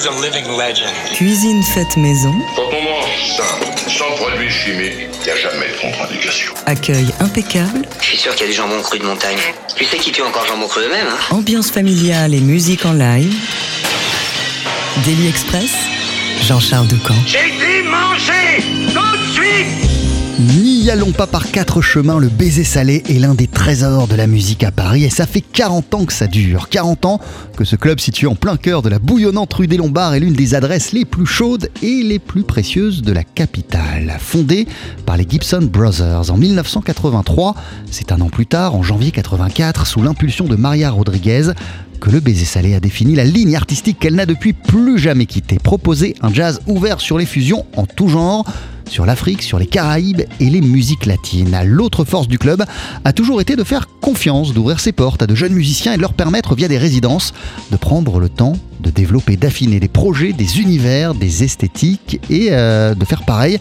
is a living legend. Cuisine faite maison. Quand on mange simple, sans produits chimiques, il n'y a jamais de contre-indication. Accueil impeccable. Je suis sûr qu'il y a du jambon cru de montagne. Tu sais qui tue encore jambon cru eux-mêmes, hein Ambiance familiale et musique en live. Daily Express. Jean-Charles Doucan. J'ai dit manger Tout de suite N'y allons pas par quatre chemins, le baiser salé est l'un des trésors de la musique à Paris et ça fait 40 ans que ça dure. 40 ans que ce club situé en plein cœur de la bouillonnante rue des Lombards est l'une des adresses les plus chaudes et les plus précieuses de la capitale. Fondé par les Gibson Brothers en 1983, c'est un an plus tard, en janvier 84, sous l'impulsion de Maria Rodriguez, que le baiser salé a défini la ligne artistique qu'elle n'a depuis plus jamais quittée. Proposer un jazz ouvert sur les fusions en tout genre sur l'Afrique, sur les Caraïbes et les musiques latines. L'autre force du club a toujours été de faire confiance, d'ouvrir ses portes à de jeunes musiciens et de leur permettre, via des résidences, de prendre le temps de développer, d'affiner des projets, des univers, des esthétiques et euh, de faire pareil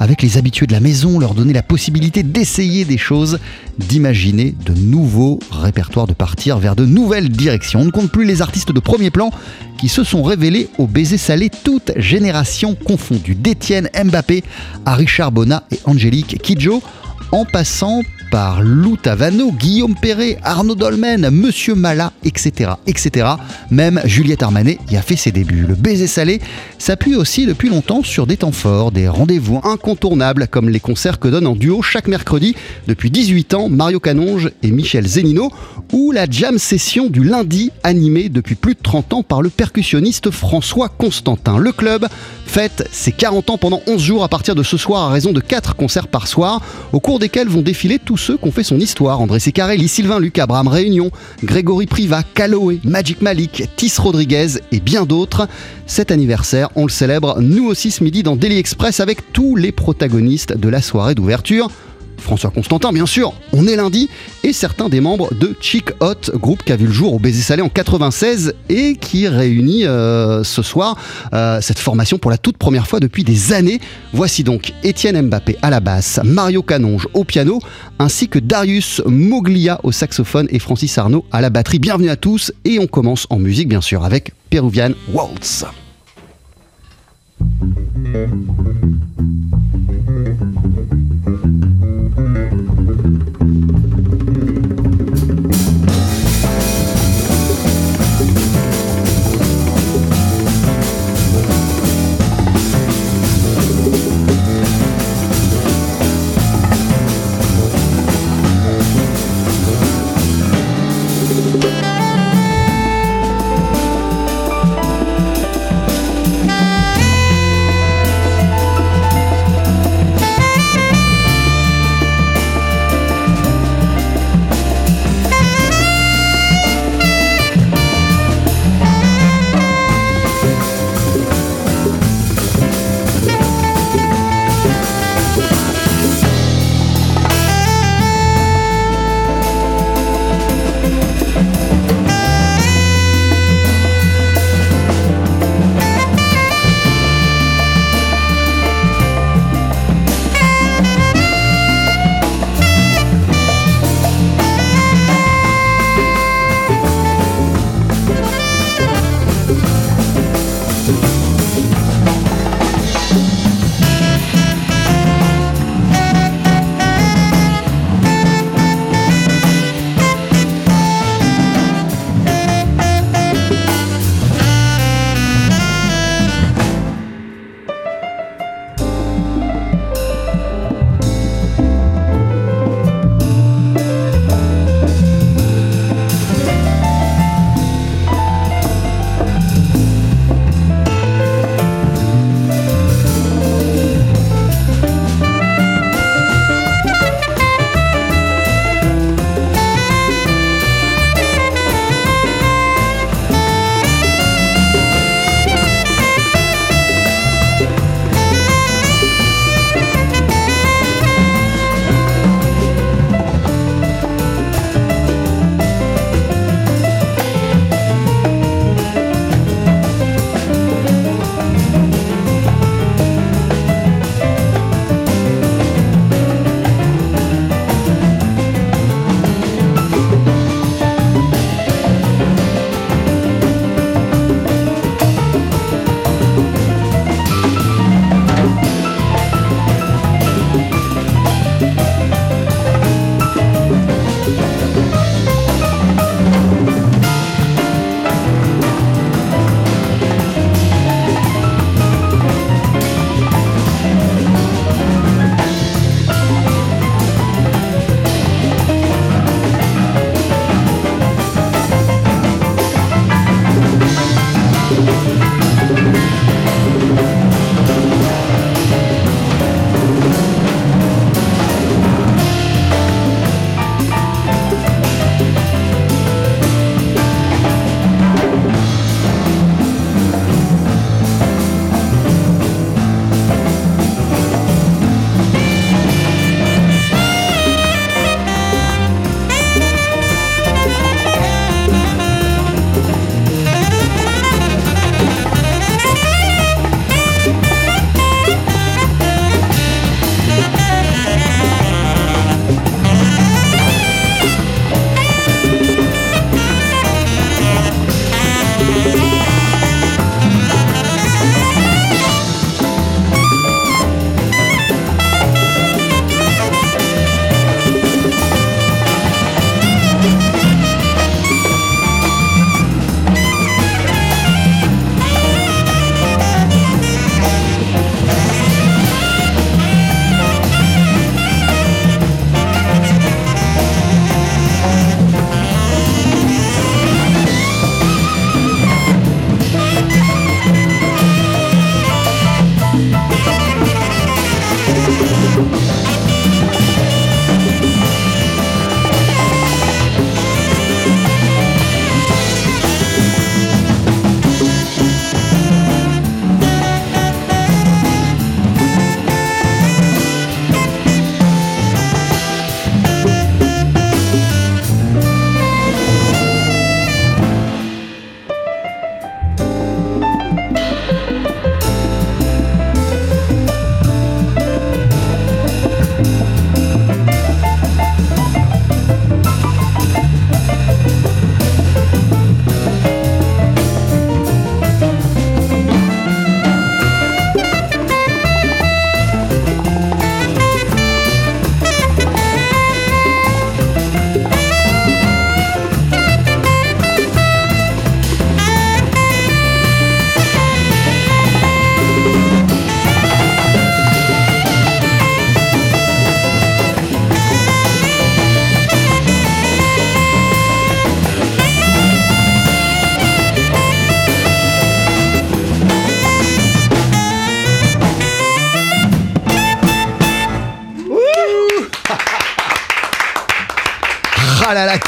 avec les habitués de la maison, leur donner la possibilité d'essayer des choses, d'imaginer de nouveaux répertoires, de partir vers de nouvelles directions. On ne compte plus les artistes de premier plan qui se sont révélés au baiser salé, toute génération confondue, d'Étienne Mbappé à Richard Bonnat et Angélique Kidjo, en passant par Lou Tavano, Guillaume Perret, Arnaud Dolmen, Monsieur Mala, etc., etc. Même Juliette Armanet y a fait ses débuts. Le baiser salé s'appuie aussi depuis longtemps sur des temps forts, des rendez-vous incontournables comme les concerts que donnent en duo chaque mercredi depuis 18 ans Mario Canonge et Michel Zenino ou la jam session du lundi animée depuis plus de 30 ans par le percussionniste François Constantin. Le club fête ses 40 ans pendant 11 jours à partir de ce soir à raison de 4 concerts par soir au cours desquels vont défiler tous ceux qui ont fait son histoire. André Secarelli, Sylvain Luc, Abraham Réunion, Grégory Priva, Caloé, Magic Malik, Tis Rodriguez et bien d'autres. Cet anniversaire, on le célèbre nous aussi ce midi dans Daily Express avec tous les protagonistes de la soirée d'ouverture. François Constantin, bien sûr, on est lundi, et certains des membres de Chic Hot, groupe qui a vu le jour au Baiser Salé en 96 et qui réunit euh, ce soir euh, cette formation pour la toute première fois depuis des années. Voici donc Étienne Mbappé à la basse, Mario Canonge au piano, ainsi que Darius Moglia au saxophone et Francis Arnaud à la batterie. Bienvenue à tous, et on commence en musique, bien sûr, avec Peruvian Waltz.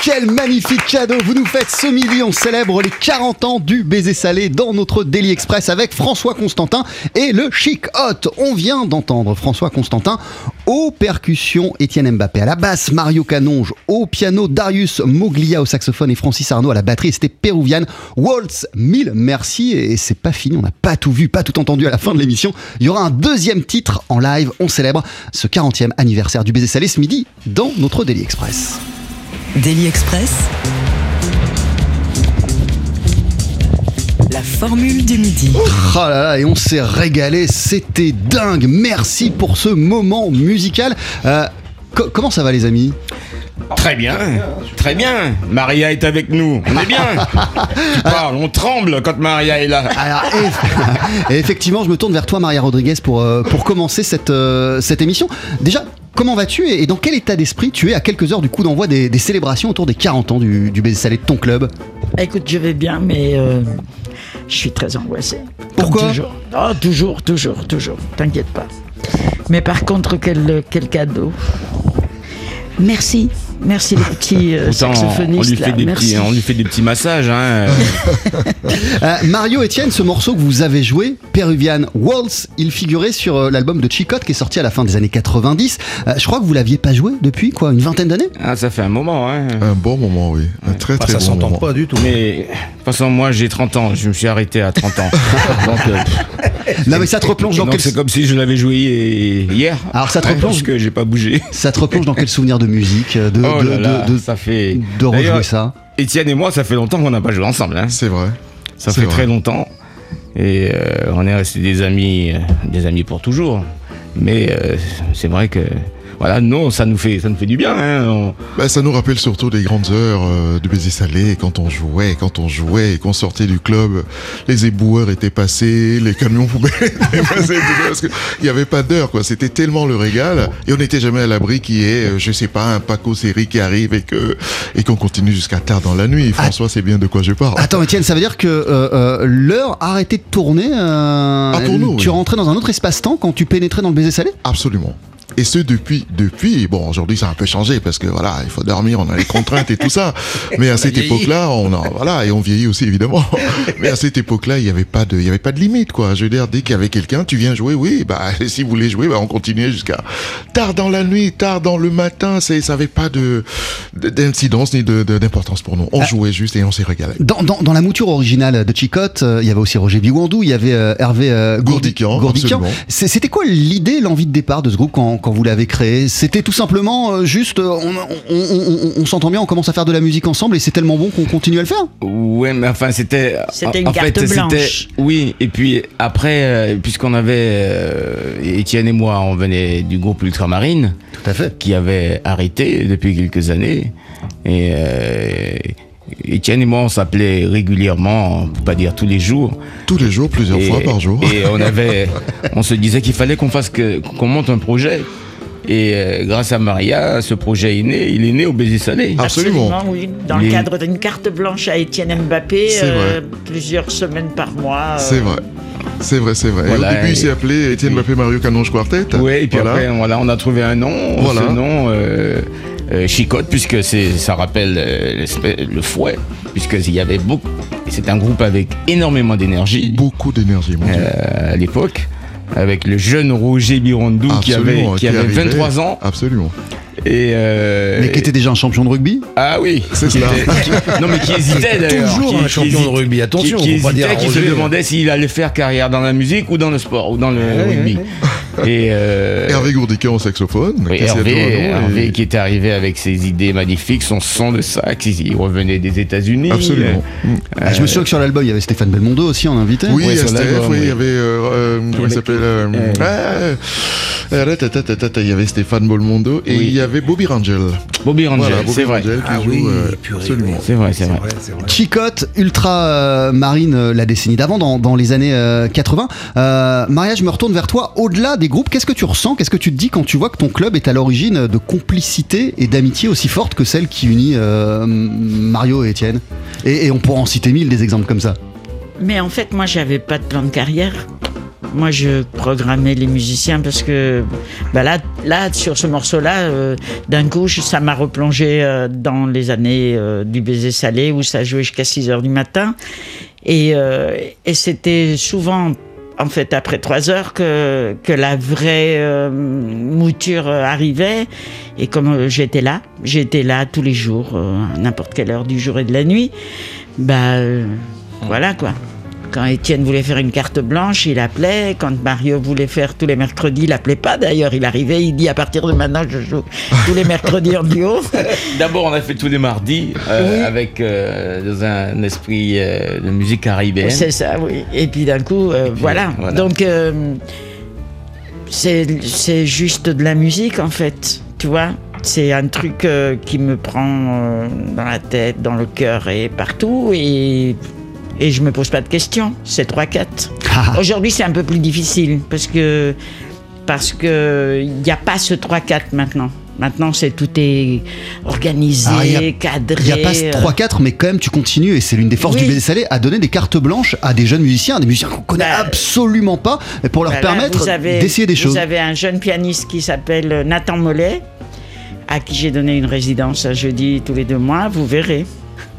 Quel magnifique cadeau Vous nous faites ce midi, on célèbre les 40 ans du baiser salé dans notre Daily Express avec François Constantin et le Chic Hot. On vient d'entendre François Constantin aux percussions, Étienne Mbappé à la basse, Mario Canonge au piano, Darius Moglia au saxophone et Francis Arnaud à la batterie. C'était Péruviane. Waltz, mille merci. Et c'est pas fini, on n'a pas tout vu, pas tout entendu à la fin de l'émission. Il y aura un deuxième titre en live. On célèbre ce 40e anniversaire du baiser salé ce midi dans notre Daily Express. Daily Express. La formule du midi. Oh là là, et on s'est régalé, c'était dingue. Merci pour ce moment musical. Euh, co- comment ça va les amis? Très bien, très bien. Maria est avec nous. On est bien. Tu parles, on tremble quand Maria est là. Alors, eff- et effectivement, je me tourne vers toi, Maria Rodriguez, pour, euh, pour commencer cette, euh, cette émission. Déjà, comment vas-tu et dans quel état d'esprit tu es à quelques heures du coup d'envoi des, des célébrations autour des 40 ans du, du baiser salé de ton club? Écoute, je vais bien, mais euh, je suis très angoissé. Pourquoi? toujours. Oh, toujours, toujours, toujours. T'inquiète pas. Mais par contre, quel, quel cadeau. Merci. Merci les petits euh, Pourtant, on lui, fait là. des Merci. petits, on lui fait des petits massages. Hein. Euh, Mario Etienne, ce morceau que vous avez joué, Peruvian Waltz, il figurait sur euh, l'album de Chicotte qui est sorti à la fin des années 90. Euh, je crois que vous l'aviez pas joué depuis quoi, une vingtaine d'années? Ah, ça fait un moment. Hein. Un bon moment, oui. Un très Bah, très ça bon s'entend pas du tout. Mais de toute façon, moi j'ai 30 ans. Je me suis arrêté à 30 ans. Donc, euh, Non mais ça te replonge dans quel c'est comme si je l'avais joué hier. Alors, ça te Ouais, replonge- Parce que j'ai pas bougé. ça te replonge dans quel souvenir de musique, de, Oh de, là là, de- de- ça fait. de rejouer D'ailleurs, ça Étienne et moi, ça fait longtemps qu'on n'a pas joué ensemble. Hein. C'est vrai. Ça fait vrai. très longtemps. Et euh, on est restés des amis, euh, des amis pour toujours. Mais euh, c'est vrai que voilà, non, ça nous fait, ça nous fait du bien. Hein. On- Bah, ça nous rappelle surtout les grandes heures euh, du baiser salé, quand on jouait, quand on jouait et qu'on sortait du club, les éboueurs étaient passés, les camions poubelles étaient passés, parce qu'il n'y avait pas d'heure, quoi. C'était tellement le régal, et on n'était jamais à l'abri qu'il y ait, euh, je sais pas, un Paco série qui arrive et que et qu'on continue jusqu'à tard dans la nuit. François, c'est bien de quoi je parle. Attends Étienne, ça veut dire que euh, euh, l'heure a arrêté de tourner euh, Ah, pour nous, Tu oui. rentrais dans un autre espace-temps quand tu pénétrais dans le baiser salé? Absolument. Et ce depuis, depuis, bon aujourd'hui ça a un peu changé parce que voilà, il faut dormir, on a les contraintes et tout ça. Mais à cette époque-là, on a, voilà, et on vieillit aussi évidemment. Mais à cette époque-là, il n'y avait pas de, il y avait pas de limite quoi. Je veux dire, dès qu'il y avait quelqu'un, tu viens jouer, oui, bah si vous voulez jouer, bah on continuait jusqu'à tard dans la nuit, tard dans le matin. C'est, ça avait pas de de- d'incidence ni de d'importance pour nous. On Ah. jouait juste et on s'est régalé. dans, dans, dans la mouture originale de Chicotte, euh, il y avait aussi Roger Bigouandou, il y avait euh, Hervé euh, Gourdi- Gourdican, C'était quoi l'idée, l'envie de départ de ce groupe quand, quand vous l'avez créé C'était tout simplement euh, juste, euh, on, on- on- on- on s'entend bien, on commence à faire de la musique ensemble et c'est tellement bon qu'on continue à le faire Ouais, mais enfin, c'était. C'était en- une en fait, carte blanche. Oui, et puis après, euh, puisqu'on avait. euh, Étienne et moi, on venait du groupe Ultramarine, Tout à fait. qui avait arrêté depuis quelques années. Et. Étienne et moi, on s'appelait régulièrement, pour pas dire tous les jours. Tous les jours, plusieurs Et- fois par jour. Et on avait, on se disait qu'il fallait qu'on fasse que, qu'on monte un projet. Et euh, grâce à Maria, ce projet est né. Il est né au baiser salé. Absolument. oui. Dans Les- le cadre d'une carte blanche à Étienne Mbappé, C'est euh, vrai. plusieurs semaines par mois. euh, C'est vrai. C'est vrai, c'est vrai. Et au début, et- il s'est appelé Étienne Mbappé Mario Canonge Quartet. Oui, et puis Voilà. après, voilà, on a trouvé un nom. Voilà. Ce nom, euh, euh, Chicotte, puisque c'est, ça rappelle euh, le fouet, puisqu'il y avait beaucoup. C'est un groupe avec énormément d'énergie Beaucoup d'énergie, mon Dieu. euh, à l'époque, avec le jeune Roger Birondou qui avait, qui avait arrivait. 23 ans. Absolument. Et euh, Mais qui était déjà un champion de rugby Ah oui, C'est était- qui- non mais qui hésitait d'ailleurs. Toujours qui, un champion de rugby. Attention, qui, dire hésitait, qui se demandait s'il allait faire carrière dans la musique ou dans le sport ou dans le rugby. Et euh, Hervé Gourdican au saxophone. oui, Hervé, Joanneau, et- Hervé qui était arrivé avec ses idées magnifiques, son son de sax, il revenait des États-Unis. Absolument. Ah, Je me souviens que sur l'album, il y avait Stéphane Belmondo aussi en invité. Oui, Ouais, STF, oui, il y avait. euh, euh, comment il s'appelle euh, Il y avait Stéphane Bolmondo et Oui. il y avait Bobby Rangel. Bobby Rangel, Voilà, c'est vrai. Rangel qui Ah joue. oui, euh, absolument. C'est vrai, c'est vrai. c'est vrai. Chicotte, ultra euh, marine euh, la décennie d'avant, dans, dans les années euh, 80. Euh, Maria, je me retourne vers toi. Au-delà des groupes, qu'est-ce que tu ressens? Qu'est-ce que tu te dis quand tu vois que ton club est à l'origine de complicité et d'amitié aussi forte que celle qui unit euh, Mario et Étienne? Et, et on pourra en citer mille des exemples comme ça. Mais en fait, moi, j'avais pas de plan de carrière. Moi, je programmais les musiciens parce que bah là, là, sur ce morceau-là, euh, d'un coup, ça m'a replongé euh, dans les années euh, du baiser salé où ça jouait jusqu'à 6 heures du matin. Et, et c'était souvent, en fait, après 3 heures que, que la vraie euh, mouture arrivait. Et comme j'étais là, j'étais là tous les jours, euh, à n'importe quelle heure du jour et de la nuit, bah euh, voilà quoi. Quand Étienne voulait faire une carte blanche, il appelait. Quand Mario voulait faire tous les mercredis, il appelait pas d'ailleurs. Il arrivait, il dit à partir de maintenant, je joue tous les mercredis en duo. D'abord, on a fait tous les mardis euh, Oui. avec euh, dans un esprit euh, de musique caribéenne. C'est ça, oui. Et puis d'un coup, puis, voilà. voilà. Donc, c'est c'est juste de la musique, en fait. Tu vois C'est un truc euh, qui me prend euh, dans la tête, dans le cœur et partout. Et, et je me pose pas de questions. C'est 3-4. Ah. Aujourd'hui, c'est un peu plus difficile parce que parce que il n'y a pas ce 3-4 maintenant. Maintenant, c'est tout est organisé, Ah, a- cadré. Il n'y a pas ce euh, 3-4, mais quand même, tu continues, et c'est l'une des forces Oui. du baiser salé, à donner des cartes blanches à des jeunes musiciens, des musiciens qu'on connaît Bah, absolument pas, pour leur Voilà, permettre vous avez- d'essayer des choses. Vous avez un jeune pianiste qui s'appelle Nathan Mollet, à qui j'ai donné une résidence jeudi tous les deux mois. Vous verrez.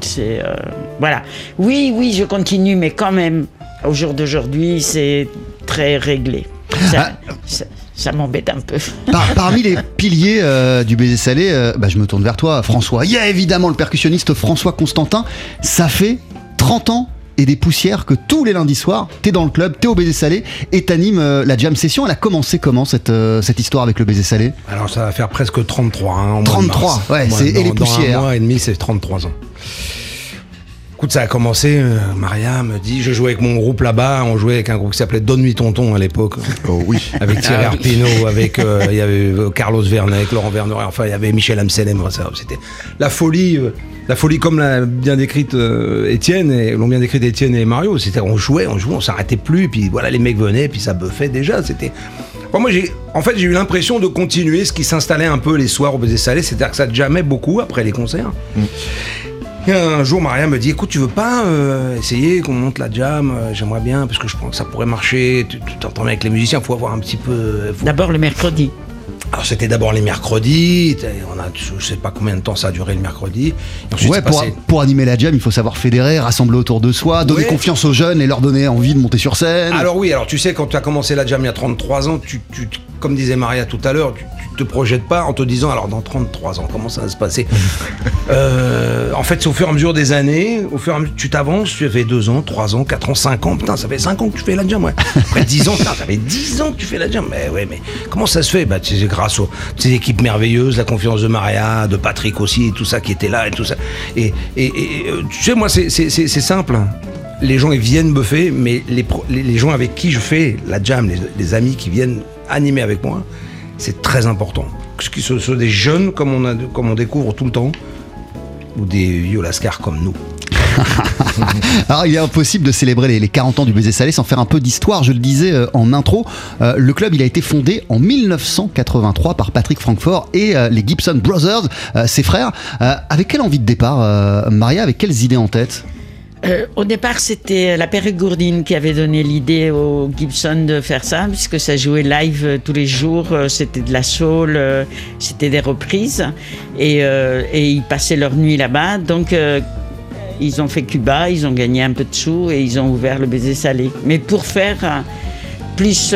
C'est euh, voilà. Oui, oui, je continue, mais quand même, au jour d'aujourd'hui, c'est très réglé. Ça, ça- ça m'embête un peu. Par- parmi les piliers euh, du baiser salé, euh, bah, je me tourne vers toi, François. Il y a évidemment le percussionniste François Constantin. Ça fait 30 ans et des poussières que tous les lundis soirs, t'es dans le club, t'es au baiser salé et t'animes euh, la jam session. Elle a commencé comment cette, euh, cette histoire avec le baiser salé? Alors ça va faire presque 33. Hein, en mois de 33, mars. ouais, c'est- et dans- les dans poussières. un mois et demi, c'est 33 ans. Écoute, ça a commencé, euh, Maria me dit, je jouais avec mon groupe là-bas, on jouait avec un groupe qui s'appelait Donne-lui tonton à l'époque, Oh oui. avec Thierry Ah oui. Arpino, avec euh, il y avait euh, Carlos Vernet, Laurent Verneret, enfin il y avait Michel Amselem, ça, c'était la folie, euh, la folie comme l'a bien décrite euh, Étienne, et l'ont bien décrite Étienne et Mario, c'était on jouait, on jouait, on s'arrêtait plus, et puis voilà, les mecs venaient, puis ça buffait déjà, c'était... Moi, j'ai, en fait, j'ai eu l'impression de continuer ce qui s'installait un peu les soirs au baiser salé, c'est-à-dire que ça jamais beaucoup après les concerts. Et un jour, Maria me dit Écoute, tu veux pas euh, essayer qu'on monte la jam Euh, J'aimerais bien, parce que je pense que ça pourrait marcher. Tu tu t'entends bien avec les musiciens, faut avoir un petit peu. faut- D'abord le mercredi. Alors, c'était d'abord les mercredis. On a, je sais pas combien de temps ça a duré le mercredi. Ensuite, Ouais, pour, passé- pour animer la jam, il faut savoir fédérer, rassembler autour de soi, donner Ouais. confiance aux jeunes et leur donner envie de monter sur scène. Alors oui, alors tu sais, quand tu as commencé la jam il y a 33 ans, tu, tu- comme disait Maria tout à l'heure, tu te projettes pas en te disant, alors dans 33 ans, comment ça va se passer? Euh, En fait, c'est au fur et à mesure des années, au fur et à mesure, tu t'avances, tu fais 2 ans, 3 ans, 4 ans, 5 ans, putain, ça fait 5 ans que tu fais la jam, ouais. Après 10 ans, ça fait 10 ans que tu fais la jam. Mais ouais, mais comment ça se fait? Bah, c'est grâce aux ces équipes merveilleuses, la confiance de Maria, de Patrick aussi, tout ça qui était là et tout ça. Et, euh, tu sais, moi, c'est- simple les gens ils viennent buffer, mais les, les, gens avec qui je fais la jam, les amis qui viennent animer avec moi, c'est très important. Que ce soit des jeunes comme on, découvre tout le temps, ou des vieux lascars comme nous. Alors, il est impossible de célébrer les, les 40 ans du baiser salé sans faire un peu d'histoire. Je le disais euh, en intro, euh, le club il a été fondé en 1983 par Patrick Francfort et euh, les Gibson Brothers, ses frères. Avec quelle envie de départ, Maria? Avec quelles idées en tête? Euh, au départ, c'était la Périgourdine qui avait donné l'idée au Gibson de faire ça, puisque ça jouait live euh, tous les jours. euh, C'était de la soul, c'était des reprises. Et, ils passaient leur nuit là-bas. Donc, ils ont fait Cuba, ils ont gagné un peu de sous et ils ont ouvert le baiser salé. Mais pour faire. plus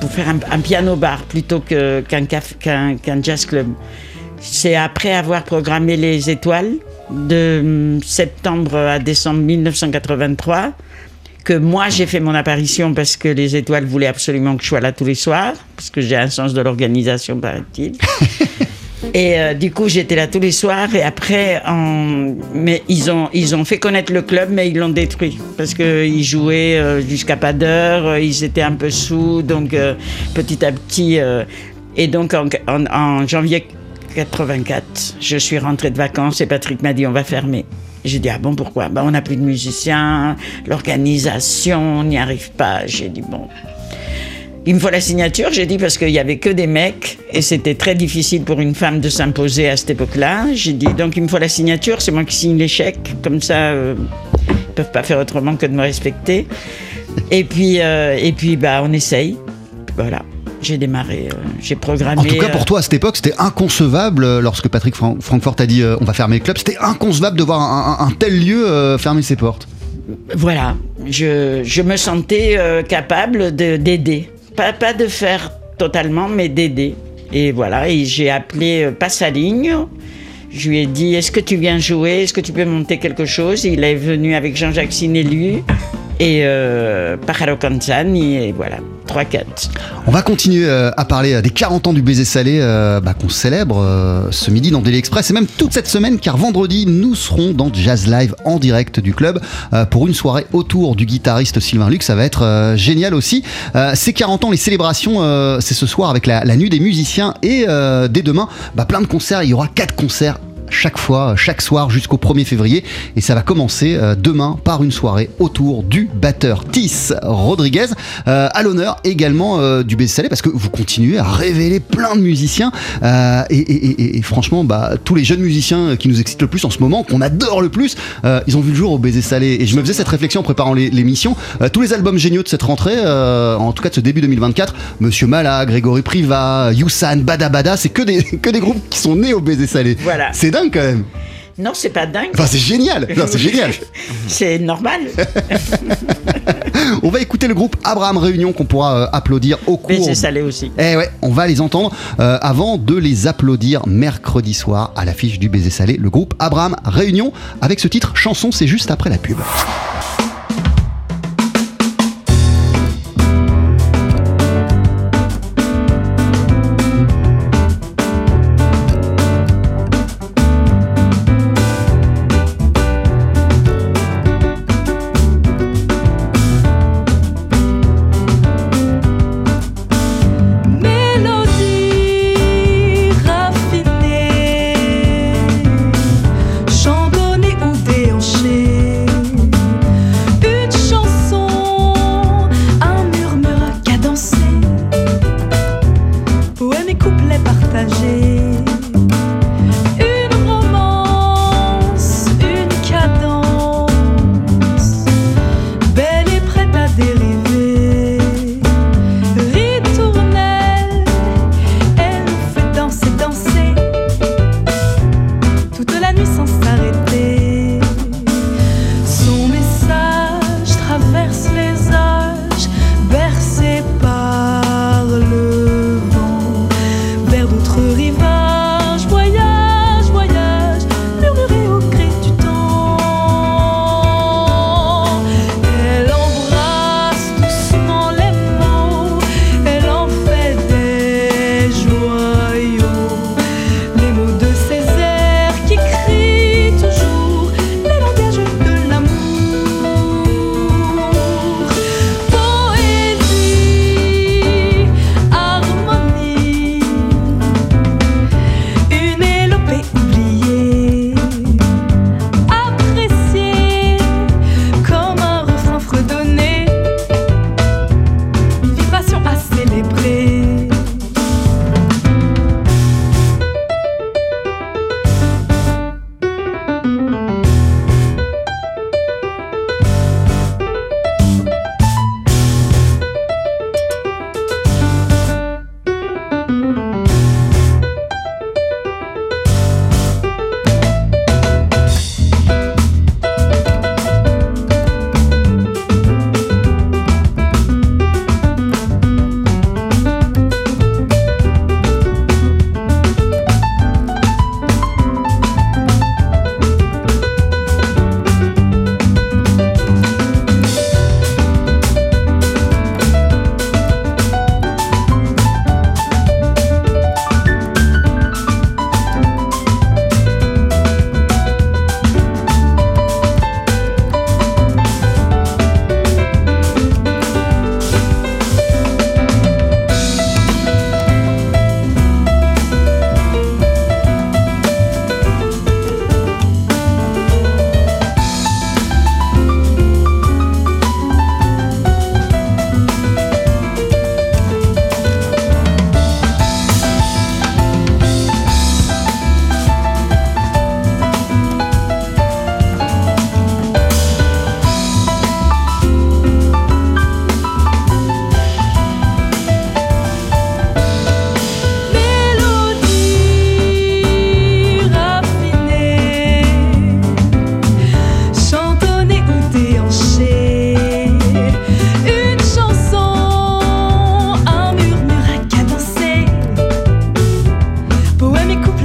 pour faire un, piano bar plutôt qu'un jazz club. C'est après avoir programmé les étoiles de septembre à décembre 1983 que moi j'ai fait mon apparition parce que les étoiles voulaient absolument que je sois là tous les soirs parce que j'ai un sens de l'organisation paraît-il. Et euh, du coup, j'étais là tous les soirs. Et après, en... mais ils ont, ils ont fait connaître le club, mais ils l'ont détruit. Parce qu'ils jouaient euh, jusqu'à pas d'heure, euh, ils étaient un peu sous. Donc, euh, petit à petit. Et donc, en, en- en janvier 84, je suis rentrée de vacances et Patrick m'a dit on va fermer. J'ai dit ah bon, pourquoi? Ben, On n'a plus de musiciens, l'organisation, on n'y arrive pas. J'ai dit bon. Il me faut la signature, j'ai dit, parce qu'il y avait que des mecs et c'était très difficile pour une femme de s'imposer à cette époque-là. J'ai dit, donc il me faut la signature, c'est moi qui signe chèques, comme ça, euh, ils peuvent pas faire autrement que de me respecter. et puis, euh, et puis bah, on essaye. Voilà. J'ai démarré, euh, j'ai programmé. En tout cas, euh, pour toi, à cette époque, c'était inconcevable, euh, lorsque Patrick Fran- Francfort a dit euh, on va fermer le club, c'était inconcevable de voir un, un- un tel lieu euh, fermer ses portes. Voilà, je, je me sentais euh, capable de- d'aider. Pas, pas de faire totalement, mais d'aider. Et voilà, et j'ai appelé euh, Passaligne. Je lui ai dit Est-ce que tu viens jouer? Est-ce que tu peux monter quelque chose? Il est venu avec Jean-Jacques Sinélu et euh, et voilà, 3-4. On va continuer euh, à parler euh, des 40 ans du baiser salé euh, bah, qu'on célèbre ce midi dans Daily Express et même toute cette semaine car vendredi nous serons dans Jazz Live en direct du club pour une soirée autour du guitariste Sylvain Luc. Ça va être génial aussi. Ces 40 ans, les célébrations, c'est ce soir avec la, nuit des musiciens et dès demain, bah, plein de concerts. Il y aura quatre concerts chaque fois, chaque soir jusqu'au 1er février. Et ça va commencer euh, demain par une soirée autour du batteur Tis Rodriguez. Euh, à l'honneur également euh, du BC Salé parce que vous continuez à révéler plein de musiciens. Euh, et, et- et- et franchement, bah, tous les jeunes musiciens qui nous excitent le plus en ce moment, qu'on adore le plus, ils ont vu le jour au Baiser Salé. Et je me faisais cette réflexion en préparant l'émission. Tous les albums géniaux de cette rentrée, en tout cas de ce début 2024, Monsieur Mala, Grégory Priva, Youssan, Bada Bada, c'est que des, que des groupes qui sont nés au Baiser Salé. Voilà. C'est dingue quand même. Non, c'est pas dingue. Enfin, c'est génial. Non, c'est génial. C'est normal. On va écouter le groupe Abraham Réunion qu'on pourra euh, applaudir au cours. Mais c'est salé aussi. Eh ouais, on va les entendre euh, avant de les applaudir mercredi soir à l'affiche du baiser salé. Le groupe Abraham Réunion avec ce titre chanson, c'est juste après la pub.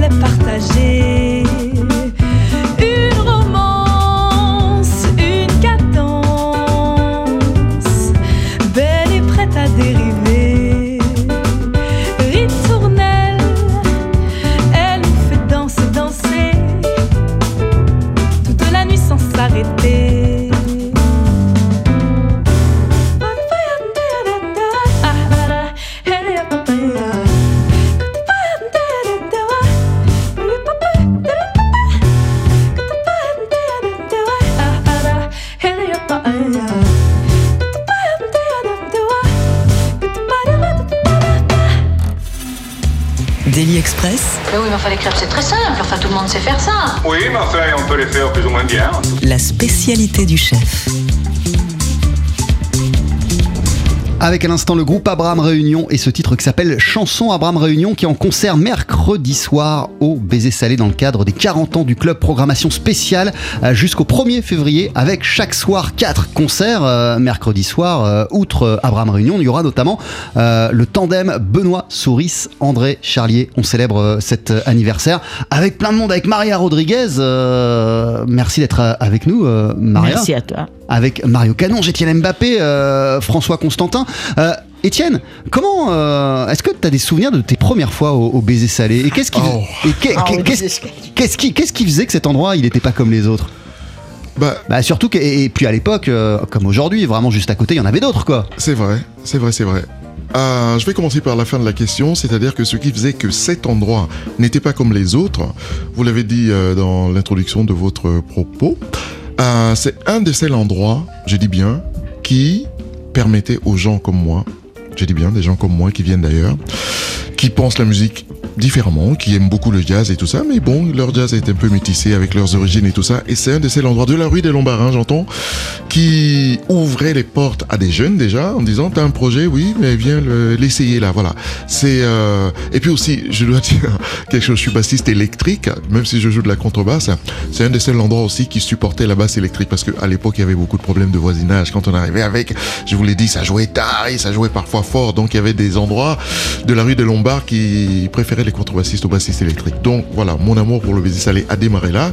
aimerait partager. Avec à l'instant le groupe Abraham Réunion et ce titre qui s'appelle Chanson Abraham Réunion qui est en concert mercredi soir au Baiser Salé dans le cadre des 40 ans du club programmation spéciale euh, jusqu'au 1er février avec chaque soir 4 concerts euh, mercredi soir. euh, outre Abraham Réunion, il y aura notamment le tandem Benoît Souris, André Charlier. On célèbre cet anniversaire avec plein de monde, avec Maria Rodriguez. Merci d'être avec nous, Maria Merci à toi. Avec Mario Canon, Étienne Mbappé, euh, François Constantin. Euh, Étienne, comment euh, est-ce que tu as des souvenirs de tes premières fois au, au baiser salé? Et qu'est-ce qui, Oh. qu'est- Ah, qui, qu'est-ce qui faisait que cet endroit il n'était pas comme les autres? Bah, Bah surtout que, et, et puis à l'époque, euh, comme aujourd'hui, vraiment juste à côté, il y en avait d'autres quoi. c'est vrai, c'est vrai, c'est vrai. Euh, je vais commencer par la fin de la question, c'est-à-dire que ce qui faisait que cet endroit n'était pas comme les autres, vous l'avez dit euh, dans l'introduction de votre propos, euh, c'est un de ces endroits, je dis bien, qui permettait aux gens comme moi, je dis bien des gens comme moi qui viennent d'ailleurs, qui pensent la musique différemment, qui aiment beaucoup le jazz et tout ça, mais bon, leur jazz est un peu métissé avec leurs origines et tout ça, et c'est un de ces endroits de la rue des Lombards, hein, j'entends, qui ouvrait les portes à des jeunes déjà en disant t'as un projet oui mais viens le- l'essayer là voilà. C'est euh, et puis aussi je dois dire quelque chose je suis bassiste électrique même si je joue de la contrebasse c'est un des seuls endroits aussi qui supportait la basse électrique parce que à l'époque il y avait beaucoup de problèmes de voisinage. Quand on arrivait avec je vous l'ai dit ça jouait tard et ça jouait parfois fort donc il y avait des endroits de la rue des Lombards qui préféraient les contrebassistes aux bassistes électriques. Donc voilà mon amour pour le baiser salé a démarré là.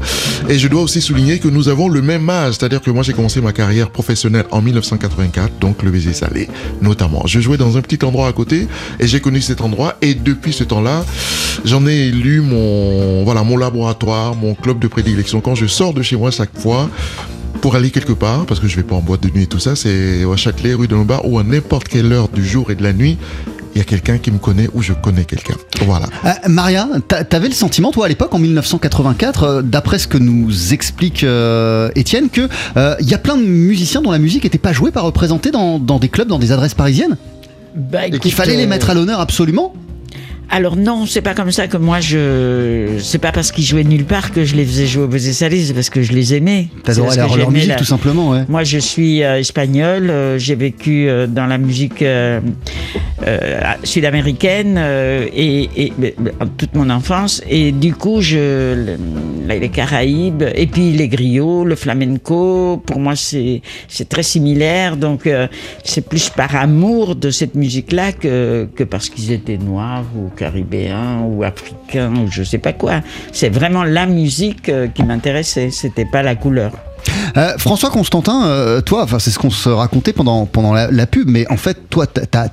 Et je dois aussi souligner que nous avons le même âge. C'est à dire que moi j'ai commencé ma carrière professionnelle en 1984 donc le baiser salé notamment. Je jouais dans un petit endroit à côté et j'ai connu cet endroit. Et depuis ce temps-là j'en ai élu mon voilà mon laboratoire mon club de prédilection. Quand je sors de chez moi chaque fois pour aller quelque part, parce que je vais pas en boîte de nuit et tout ça, c'est à Châtelet, rue de Lombard, ou à n'importe quelle heure du jour et de la nuit, il y a quelqu'un qui me connaît ou je connais quelqu'un. Voilà. Euh, Maria, t'a- t'avais le sentiment, toi, à l'époque, en 1984, euh, d'après ce que nous explique euh, Étienne, que euh, il y a plein de musiciens dont la musique n'était pas jouée, pas représentée dans, dans des clubs, dans des adresses parisiennes, Bah, et qu'il fallait les mettre à l'honneur absolument. Alors non, c'est pas comme ça que moi je. C'est pas parce qu'ils jouaient nulle part que je les faisais jouer au Baiser Salé, c'est parce que je les aimais. T'adorais leur, musique, la- tout simplement, ouais. Moi, je suis euh, espagnole. euh, j'ai vécu euh, dans la musique sud-américaine euh, et, et- mais, toute mon enfance. Et du coup, je, le- les Caraïbes et puis les griots, le flamenco. Pour moi, c'est très similaire. Donc, euh, c'est plus par amour de cette musique-là que que parce qu'ils étaient noirs ou caribéens ou africains ou je sais pas quoi. C'est vraiment la musique euh, qui m'intéressait. C'était pas la couleur. Euh, François Constantin, euh, toi, c'est ce qu'on se racontait pendant, la, pub, mais en fait, toi, t'as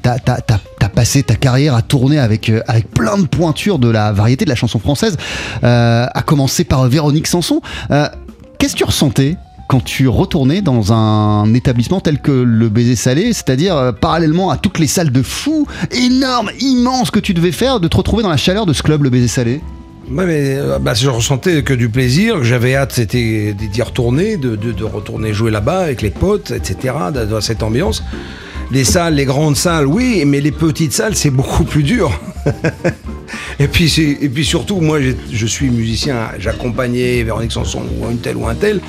passé ta carrière à tourner avec, euh, avec plein de pointures de la variété de la chanson française, à commencer par Véronique Sanson. Qu'est-ce que tu ressentais quand tu retournais dans un établissement tel que le Baiser Salé, c'est-à-dire parallèlement à toutes les salles de fous énormes, immenses que tu devais faire, de te retrouver dans la chaleur de ce club, le Baiser Salé? Mais euh, bah, je ressentais que du plaisir, que j'avais hâte, c'était d'y retourner, de, de- retourner jouer là-bas avec les potes, etc., dans cette ambiance. Les salles, les grandes salles, oui, mais les petites salles, c'est beaucoup plus dur. et, puis, et puis surtout, moi, je suis musicien, j'accompagnais Véronique Sanson ou un tel ou un tel.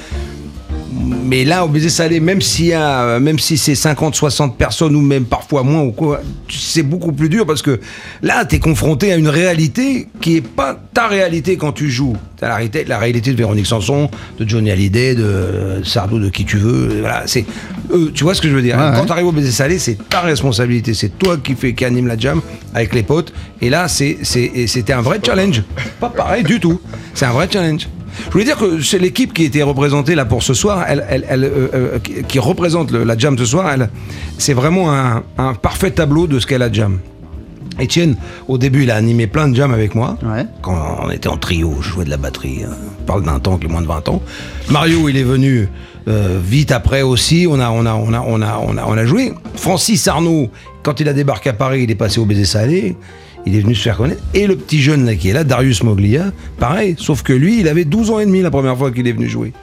Mais là, au baiser salé, même s'il y a, euh, même si c'est 50, 60 personnes ou même parfois moins ou quoi, c'est beaucoup plus dur parce que là, tu es confronté à une réalité qui est pas ta réalité quand tu joues. T'as la réalité, la réalité de Véronique Sanson, de Johnny Hallyday, de euh, Sardou, de qui tu veux. Voilà, c'est, euh, tu vois ce que je veux dire. Ouais, quand ouais. tu arrives au baiser salé, c'est ta responsabilité. C'est toi qui fais, qui anime la jam avec les potes. Et là, c'est, c'était un vrai challenge. Pas pareil du tout. C'est un vrai challenge. Je voulais dire que c'est l'équipe qui était représentée là pour ce soir, elle, elle, elle, euh, euh, qui, représente le- la jam ce soir, c'est vraiment un, un parfait tableau de ce qu'est la jam. Étienne, au début, il a animé plein de jams avec moi. Ouais. Quand on était en trio, je jouais de la batterie. hein. On parle d'un temps qui est moins de 20 ans. Mario, il est venu euh, vite après aussi. On a, on, a, on, a, on, a, on, a, on a joué. Francis Arnaud, quand il a débarqué à Paris, il est passé au baiser salé. Il est venu se faire connaître. Et le petit jeune là qui est là, Darius Moglia, pareil. Sauf que lui, il avait 12 ans et demi la première fois qu'il est venu jouer.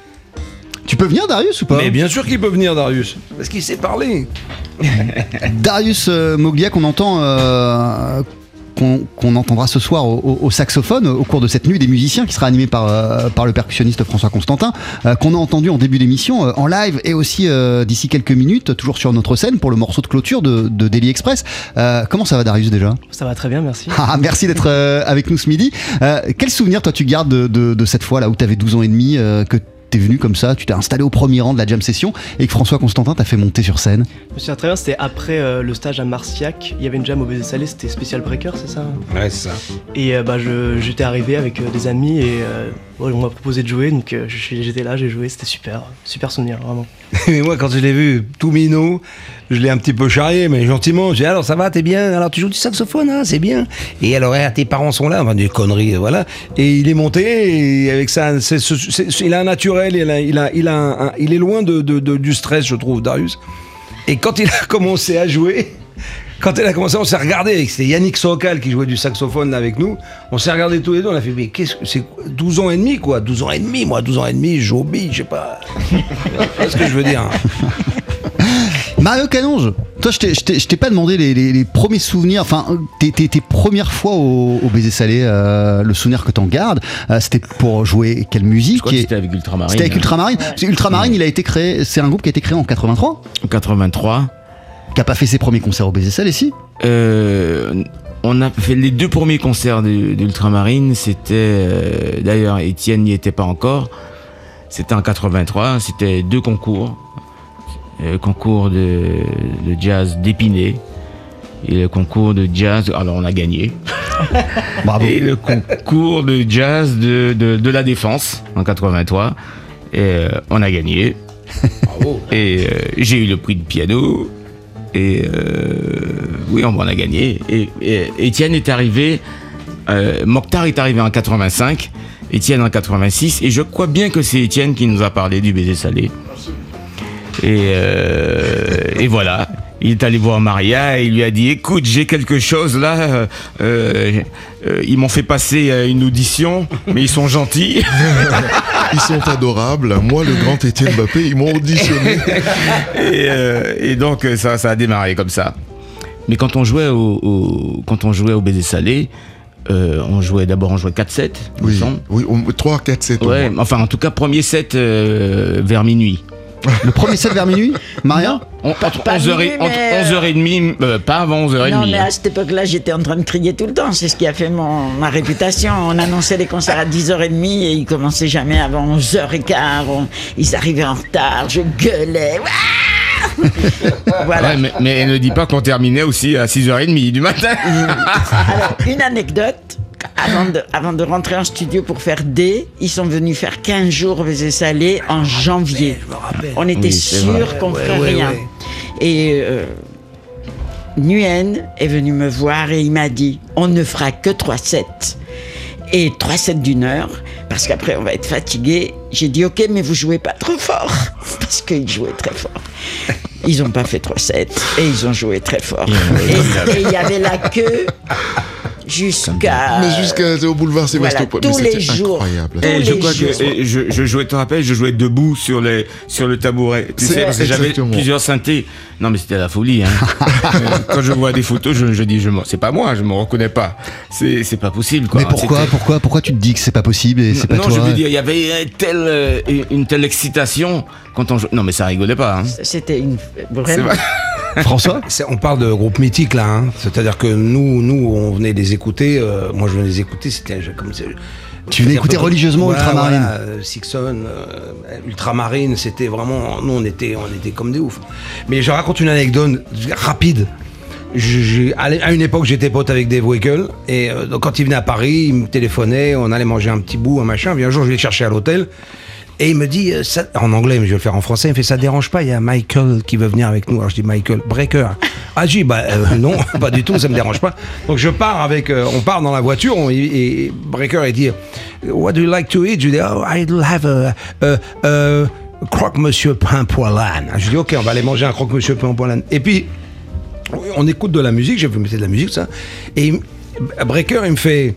Tu peux venir, Darius, ou pas Mais bien sûr qu'il peut venir, Darius. Parce qu'il sait parler. Darius euh, Moglia qu'on entend euh, qu'on qu'on entendra ce soir au, au- au saxophone au cours de cette nuit des musiciens qui sera animée par, euh, par le percussionniste François Constantin, euh, qu'on a entendu en début d'émission euh, en live et aussi euh, d'ici quelques minutes, toujours sur notre scène pour le morceau de clôture de, de Daily Express. Euh, comment ça va Darius déjà? Ça va très bien, merci. Ah, merci d'être euh, avec nous ce midi. Euh, quel souvenir toi tu gardes de, de- de cette fois là où tu avais 12 ans et demi, euh, que t'es venu comme ça, tu t'es installé au premier rang de la jam session et que François Constantin t'a fait monter sur scène Je me souviens très bien, c'était après euh, le stage à Marciac. Il y avait une jam au baiser salé, c'était Spécial Breaker, c'est ça Ouais, c'est ça. Et euh, bah, je- j'étais arrivé avec euh, des amis et euh, on m'a proposé de jouer, donc euh, j'étais là, j'ai joué, c'était super, super souvenir, vraiment. Mais moi, quand je l'ai vu tout minot, je l'ai un petit peu charrié, mais gentiment. J'ai dit, alors ça va, t'es bien Alors tu joues du saxophone, hein, c'est bien. Et alors, eh, tes parents sont là, enfin des conneries, voilà. Et il est monté, et avec ça, c'est- il a un naturel, il, est loin du stress, je trouve, Darius. Et quand il a commencé à jouer, quand il a commencé, on s'est regardé, c'était Yannick Sokal qui jouait du saxophone là avec nous. On s'est regardé tous les deux, on a fait, mais qu'est-ce que c'est quoi? 12 ans et demi quoi 12 ans et demi, moi, 12 ans et demi, je je sais pas. C'est ce que je veux dire. Mario Canonge, toi je t'ai- pas demandé les, les- les premiers souvenirs, enfin tes, tes- tes premières fois au, au baiser salé, euh, le souvenir que t'en gardes, euh, c'était pour jouer quelle musique? C'était avec Ultramarine. C'était avec Ultramarine. Ultramarine, il a été créé, c'est un groupe qui a été créé en 83, En 83. A pas fait ses premiers concerts au salé, si Euh, on a fait les deux premiers concerts d'Ultramarine. C'était euh, d'ailleurs Étienne n'y était pas encore. C'était en 83. C'était deux concours, Euh, concours de, de jazz d'Épinay et le concours de jazz. Alors on a gagné. Bravo. Et le concours de jazz de, de, de la Défense en 83. Et euh, on a gagné. Et euh, j'ai eu le prix de piano. Et euh, oui, on, on a gagné. Et, et Étienne est arrivé. euh, Mokhtar est arrivé en 85. Étienne en 86. Et je crois bien que c'est Étienne qui nous a parlé du baiser salé. Et, euh, et voilà. Il est allé voir Maria et il lui a dit Écoute, j'ai quelque chose là. euh, euh, ils m'ont fait passer euh, une audition, mais ils sont gentils. Ils sont adorables. Moi, le grand Étienne Mbappé, ils m'ont auditionné. et, euh, et donc ça, ça a démarré comme ça. Mais quand on jouait au, au- quand on jouait au baiser salé, euh, on jouait d'abord on jouait 4-7, il me Oui, oui, au- 3, 4, 7. au Ouais, enfin en tout cas premier set euh, vers minuit. Le premier set vers minuit, Maria On- entre pas 11h minuit, et, entre mais, 11h30, euh, pas avant 11h30. Non, mais à cette époque-là, j'étais en train de crier tout le temps. C'est ce qui a fait mon, ma réputation. On annonçait les concerts à 10h30 et ils commençaient jamais avant 11h15. On- ils arrivaient en retard. Je gueulais. Voilà. Ouais, mais, mais ne dis pas qu'on terminait aussi à 6h30 du matin. Alors, une anecdote. Avant de, avant de rentrer en studio pour faire D, ils sont venus faire 15 jours au Baiser Salé en janvier. On était Oui, sûr qu'on Ouais, ferait ouais, rien. ouais. Et euh, Nguyen est venu me voir et il m'a dit on ne fera que 3 sets. Et 3 sets d'une heure, parce qu'après on va être fatigué. J'ai dit ok, mais vous jouez pas trop fort. Parce qu'ils jouaient très fort. Ils n'ont pas fait 3 sets et ils ont joué très fort. Et il y avait la queue jusqu'à. Mais jusqu'à au boulevard Sébastopol. tous Mais les c'était jours. incroyable. Tous Et je les crois que jours. et je, je jouais, tu te rappelles, je jouais debout sur, les, sur le tabouret. Tu sais, parce que j'avais plusieurs synthés. Non, mais c'était la folie. Hein. Euh, Quand je vois des photos, je, je dis, je m'en- c'est pas moi, je me reconnais pas. C'est c'est pas possible. Quoi. Mais pourquoi, pourquoi, pourquoi tu te dis que c'est pas possible et c'est pas non, toi je veux dire, il y avait euh, telle, euh, une telle excitation quand on jouait. Non, mais ça rigolait pas. Hein. C'était une. C'est Vraiment. François On parle de groupe mythique là, hein. c'est-à-dire que nous, nous, on venait les écouter. euh, moi, je venais les écouter. C'était je- comme c'est- Tu venais écouter religieusement Voilà, Ultramarine. voilà, euh, Sixon, euh, Ultramarine, c'était vraiment. Nous, on était, on était comme des oufs. Mais je raconte une anecdote rapide. Je- j'ai- à une époque, j'étais pote avec Dave Wickel. Et euh, donc, quand il venait à Paris, il me téléphonait, on allait manger un petit bout, un machin. Puis un jour, je l'ai cherché à l'hôtel. Et il me dit, euh, en anglais, mais je vais le faire en français, il me fait, ça dérange pas, il y a Michael qui veut venir avec nous. Alors je dis, Michael, Breaker. Ah, j'ai bah euh, non, pas du tout, ça me dérange pas. Donc je pars avec, euh, on part dans la voiture, et, Breaker, il dit, What do you like to eat? Je dis, oh, I'll have a, croque-monsieur pain poilane. Je dis, ok, on va aller manger un croque-monsieur pain poilane. Et puis, on écoute de la musique, j'ai vu mettre de la musique, ça. Et Breaker, il me fait,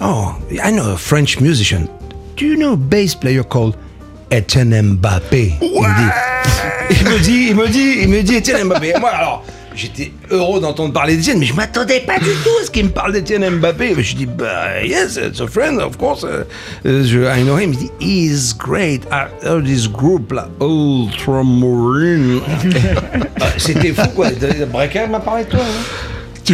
Oh, I know a French musician. Do you know a bass player called Etienne Mbappé Il me dit, il me dit, il me dit, il me dit Etienne Mbappé. Et moi, alors, J'étais heureux d'entendre parler d'Etienne, mais je m'attendais pas du tout à ce qu'il me parle d'Etienne Mbappé. Mais je dis, bah, yes, it's a friend, of course. Euh, je, I know him. Il dit, he's great. I heard this group, là, Ultramarine. Ah, C'était fou, quoi. Breaker m'a parlé de toi. hein.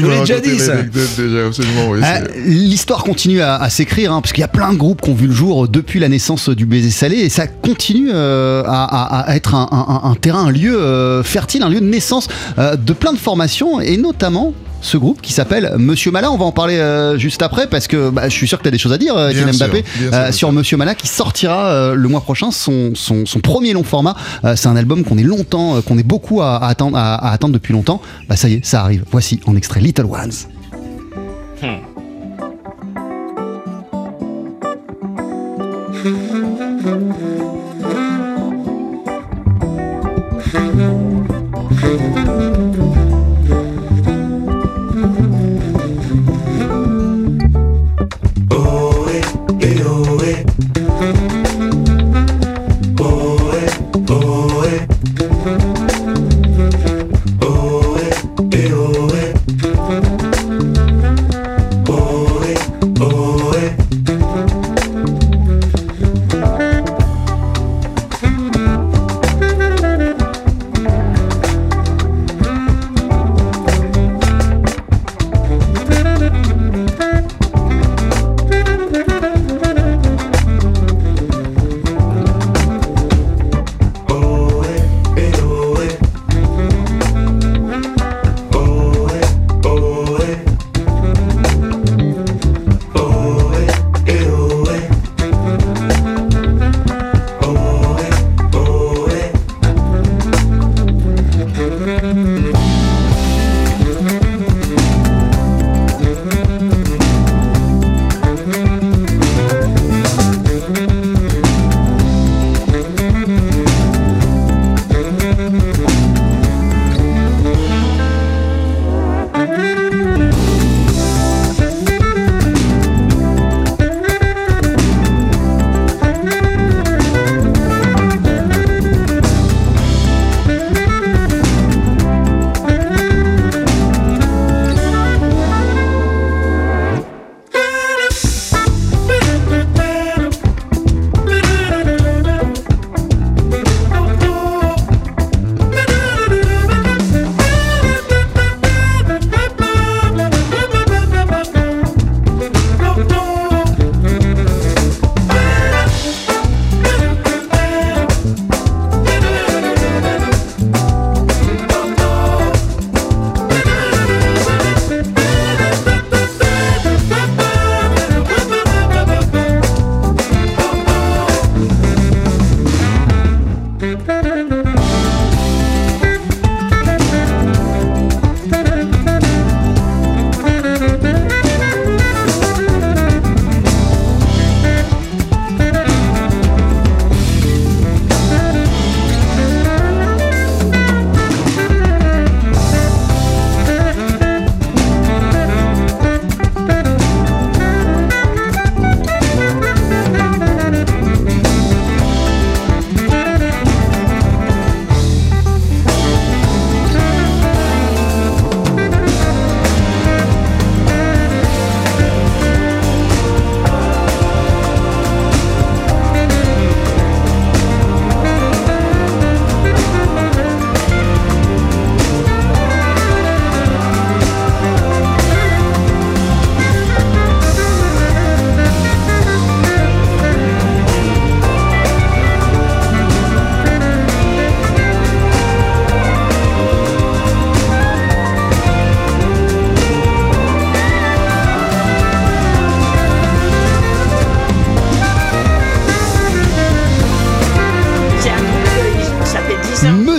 Tu l'ai déjà dit, ça. l'anecdote déjà, absolument. oui, Euh, c'est- L'histoire continue à, à s'écrire, hein, parce qu'il y a plein de groupes qui ont vu le jour depuis la naissance du baiser salé, et ça continue euh, à, à- à être un, un- un terrain, un lieu euh, fertile, un lieu de naissance euh, de plein de formations, et notamment ce groupe qui s'appelle Monsieur Mala. On va en parler euh, juste après, parce que bah, je suis sûr que tu as des choses à dire, euh, Étienne Mbappé, sûr, euh, sur. Monsieur Mala, qui sortira euh, le mois prochain son, son, son premier long format. Euh, C'est un album qu'on est longtemps, euh, qu'on est beaucoup à, à attendre, à, à attendre depuis longtemps. Bah ça y est, ça arrive. Voici en extrait Little Ones. C'est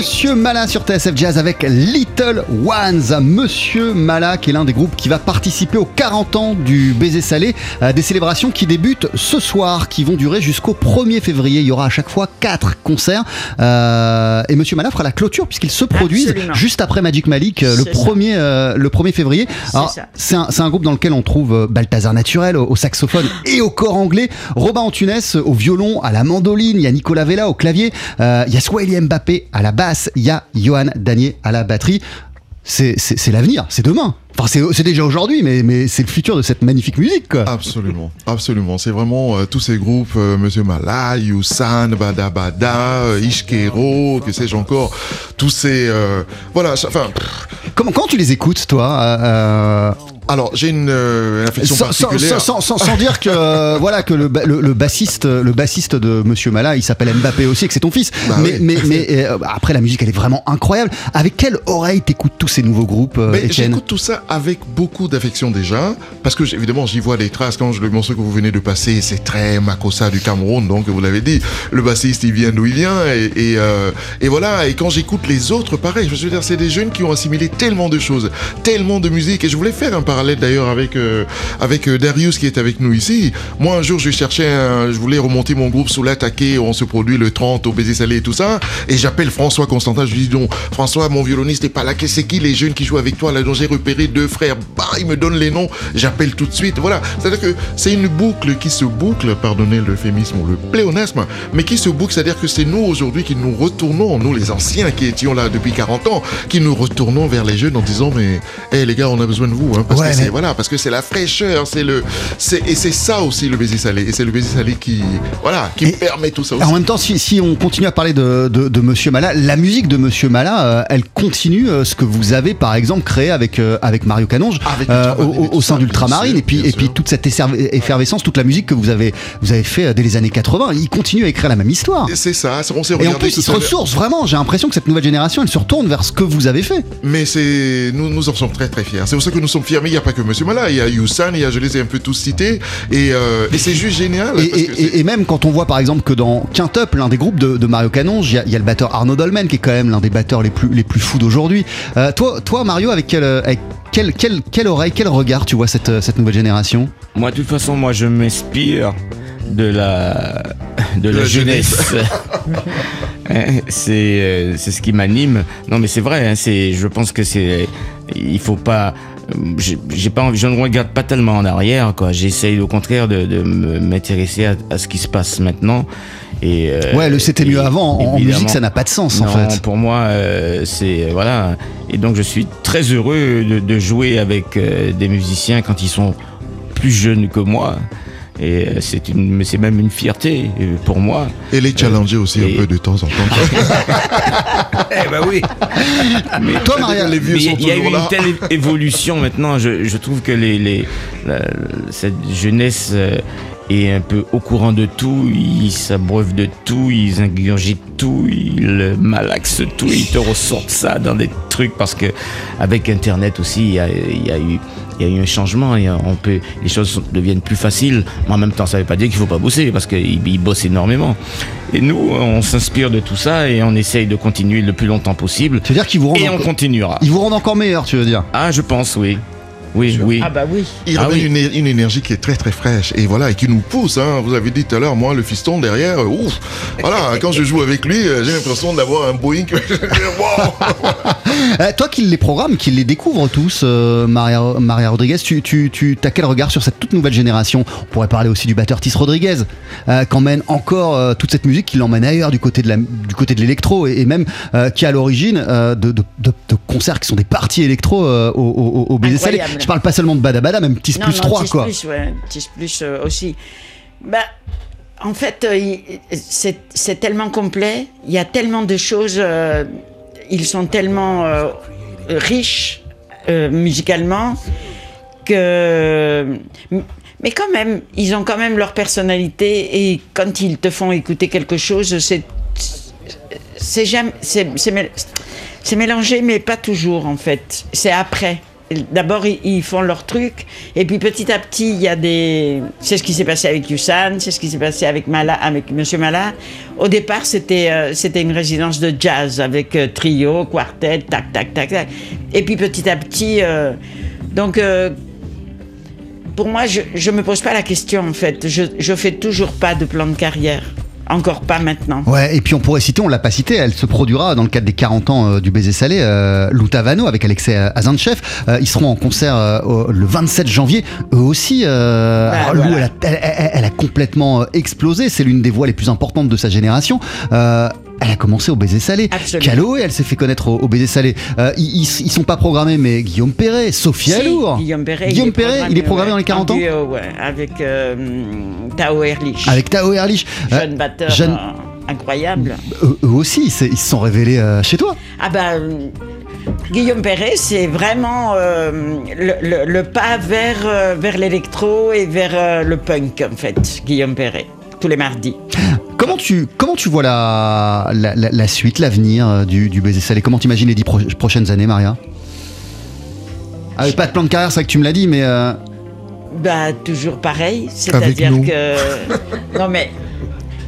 Monsieur Mala sur TSF Jazz avec Little Ones. Monsieur Mala qui est l'un des groupes qui va participer aux 40 ans du Baiser Salé, euh, des célébrations qui débutent ce soir, qui vont durer jusqu'au 1er février. Il y aura à chaque fois 4 concerts. Euh, et Monsieur Mala fera la clôture puisqu'ils se produisent Absolument. juste après Magic Malik euh, le C'est ça. 1er, euh, le 1er février. Alors, ça. C'est un, un groupe dans lequel on trouve euh, Balthazar Naturel au, au saxophone et au corps anglais, Robin Antunes au violon, à la mandoline, il y a Nicolas Vella au clavier, euh, il y a Swahili Mbappé à la basse, il y a Johan Danier à la batterie. c'est l'avenir, c'est demain. Enfin, c'est déjà aujourd'hui, mais, mais c'est le futur de cette magnifique musique, quoi. Absolument, absolument. C'est vraiment euh, tous ces groupes, euh, Monsieur Mala, Yusan, Bada Bada, euh, Ishkero, que sais-je encore, tous ces, voilà. Enfin, Comment, comment tu les écoutes, toi alors j'ai une, euh, une affection sans, particulière. sans- sans- sans dire que euh, voilà que le, le, le bassiste le bassiste de Monsieur Mala il s'appelle Mbappé aussi et que c'est ton fils Bah mais oui. mais, mais euh, après la musique elle est vraiment incroyable avec quelle oreille t'écoutes tous ces nouveaux groupes euh, Étienne? j'écoute tout ça avec beaucoup d'affection déjà, parce que évidemment j'y vois des traces. Quand je, le morceau que vous venez de passer, c'est très Makossa du Cameroun, donc vous l'avez dit. Le bassiste, il vient d'où il vient, et, et, euh, et voilà. Et quand j'écoute les autres, pareil. Je veux dire, c'est des jeunes qui ont assimilé tellement de choses, tellement de musique. Et je voulais faire un parallèle d'ailleurs avec euh, avec euh, Darius qui est avec nous ici. Moi, un jour, je cherchais, je voulais remonter mon groupe sous l'attaqué. On se produit le 30 au baiser salé et tout ça. Et j'appelle François Constantin. Je lui dis donc, François, mon violoniste est pas là. C'est qui les jeunes qui jouent avec toi là dont j'ai repéré deux frères? Bah, il me donne les noms. J'appelle tout de suite. Voilà. C'est-à-dire que c'est une boucle qui se boucle, pardonnez l'euphémisme ou le pléonasme, mais qui se boucle. C'est-à-dire que c'est nous aujourd'hui qui nous retournons, nous les anciens qui étions là depuis 40 ans, qui nous retournons vers les jeunes en disant mais, hé les gars, on a besoin de vous, hein, mais- voilà, parce que c'est la fraîcheur, c'est le, c'est et c'est ça aussi le baiser salé, et c'est le baiser salé qui, voilà, qui permet tout ça aussi. En même temps, si, si on continue à parler de, de, de Monsieur Mala, la musique de Monsieur Mala, euh, elle continue euh, ce que vous avez, par exemple, créé avec, euh, avec Mario Canonge Avec au, sein d'Ultramarine, et puis, et puis toute cette effervescence, toute la musique que vous avez, vous avez fait dès les années 80. Il continue à écrire la même histoire. C'est ça, on s'est Et en plus, il se ressource vraiment. J'ai l'impression que cette nouvelle génération, elle se retourne vers ce que vous avez fait. Mais c'est nous, nous en sommes très très fiers. C'est pour ça que nous sommes fiers. Mais n'y a pas que Monsieur Mala, il y a Youssan, il y a, je les ai un peu tous cités. Et, euh, et c'est juste génial. Et, parce et- que c'est- et- et même quand on voit par exemple que dans Quintup, l'un des groupes de, de Mario Canonge, il y, a- il y a le batteur Arnaud Dolmen qui est quand même l'un des batteurs les plus, les plus fous d'aujourd'hui. Euh, toi, toi, Mario, avec quelle, avec quelle, quelle, quelle oreille, quel regard tu vois cette, cette nouvelle génération? Moi, de toute façon, moi, je m'inspire de la, de la la jeunesse. Hein, c'est, euh, c'est ce qui m'anime. Non, mais c'est vrai. hein, c'est, je pense que c'est, il faut pas. Euh, J'ai pas envie, je ne regarde pas tellement en arrière, quoi. J'essaye au contraire de, de m'intéresser à, à ce qui se passe maintenant. Et, euh, Ouais, le c'était mieux avant. En, musique, ça n'a pas de sens en fait. pour moi, euh, c'est voilà. Et donc, je suis très heureux de, de jouer avec euh, des musiciens quand ils sont plus jeunes que moi. Et euh, c'est une, mais c'est même une fierté euh, pour moi. Et les challenger aussi et- un peu de temps en temps. Eh ben oui. Toi, Maria, les vieux Mais sont il y a eu une telle évolution maintenant. Je, je trouve que les, les, la- cette jeunesse euh, est un peu au courant de tout. Ils s'abreuvent de tout, ils ingurgitent tout, ils malaxent tout. Ils te ressortent ça dans des trucs parce que avec Internet aussi, il y a, il y a eu il y a eu un changement, a- on peut, les choses deviennent plus faciles, mais en même temps, ça ne veut pas dire qu'il faut pas bosser, parce qu'ils ils bossent énormément. Et nous, on s'inspire de tout ça et on essaye de continuer le plus longtemps possible. Tu veux dire qu'ils vous rendent, Et on continuera. ils vous rendent encore meilleur, tu veux dire? Ah, je pense, oui. Oui, oui. Ah bah oui. Il Ah oui. une, énergie qui est très très fraîche et voilà et qui nous pousse. Hein. Vous avez dit tout à l'heure, moi le fiston derrière, euh, ouf. Voilà, quand je joue avec lui, euh, j'ai l'impression d'avoir un Boeing. Euh, toi qui les programmes, qui les découvre tous, euh, Maria, Maria Rodriguez, tu, tu, tu as quel regard sur cette toute nouvelle génération? On pourrait parler aussi du batteur Tis Rodriguez, euh, qu'emmène encore euh, toute cette musique, qui l'emmène ailleurs du côté de la- du côté de l'électro et, et même euh, qui est à l'origine euh, de, de, de- de concerts qui sont des parties électro euh, au, au, au. Je parle pas seulement de Bada Bada, même Tis Non, plus non, 3 Tis quoi. Plus, ouais, Tis plus euh, aussi. Bah, en fait, euh, c'est tellement complet. Il y a tellement de choses. euh, ils sont tellement riches musicalement que. Mais quand même, ils ont quand même leur personnalité et quand ils te font écouter quelque chose, c'est c'est jamais c'est c'est mél- c'est mélangé mais pas toujours en fait c'est après d'abord ils, font leur truc et puis petit à petit il y a des c'est ce qui s'est passé avec Yusan c'est ce qui s'est passé avec Mala avec Monsieur Mala au départ c'était euh, une résidence de jazz avec euh, trio quartet tac tac tac et puis petit à petit euh, donc pour moi, je ne me pose pas la question en fait. Je, je fais toujours pas de plan de carrière. Encore pas maintenant. Ouais, et puis on pourrait citer, on l'a pas cité, elle se produira dans le cadre des 40 ans euh, du baiser salé, euh, Loutavano avec Alexei Azanchev. Euh, ils seront en concert euh, au- le 27 janvier. Eux aussi, Bah, alors, Lou, elle, a, elle- elle- elle a complètement explosé. C'est l'une des voix les plus importantes de sa génération. Euh, elle a commencé au baiser salé. Calo, elle s'est fait connaître au, au baiser salé. Euh, ils, ils- sont pas programmés, mais Guillaume Perret, Sophie Si, Alour. Guillaume Perret, Guillaume Perret, il est programmé ouais, dans les 40 en ans duo, ouais, avec euh, Tao Ehrlich. Avec Tao Ehrlich. Euh, Jeune batteur jeune- euh, incroyable. eux, eux aussi, ils se sont révélés euh, chez toi. Ah bah, euh, Guillaume Perret, c'est vraiment euh, le, le- le pas vers, euh, vers l'électro et vers euh, le punk, en fait, Guillaume Perret, tous les mardis. Comment tu, comment tu vois la, la, la- la suite, l'avenir euh, du, du baiser salé? Comment t'imagines les dix pro- prochaines années, Maria? Ah, oui, Pas de plan de carrière, c'est vrai que tu me l'as dit, mais. euh, Bah, toujours pareil, c'est-à-dire que... Non mais,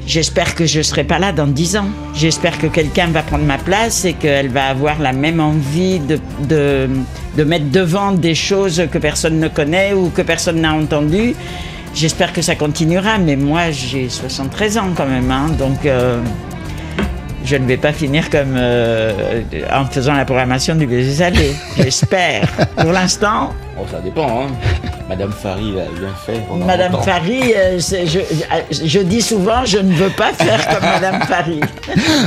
j'espère que je serai pas là dans 10 ans. J'espère que quelqu'un va prendre ma place et qu'elle va avoir la même envie de, de, de mettre devant des choses que personne ne connaît ou que personne n'a entendues. J'espère que ça continuera, mais moi j'ai 73 ans quand même, hein, donc euh, je ne vais pas finir comme euh, en faisant la programmation du baiser salé. J'espère. Pour l'instant, Oh, ça dépend, hein. Madame Fari l'a bien fait. pendant Madame longtemps. Fari, euh, je, je dis souvent, je ne veux pas faire comme Madame Fari.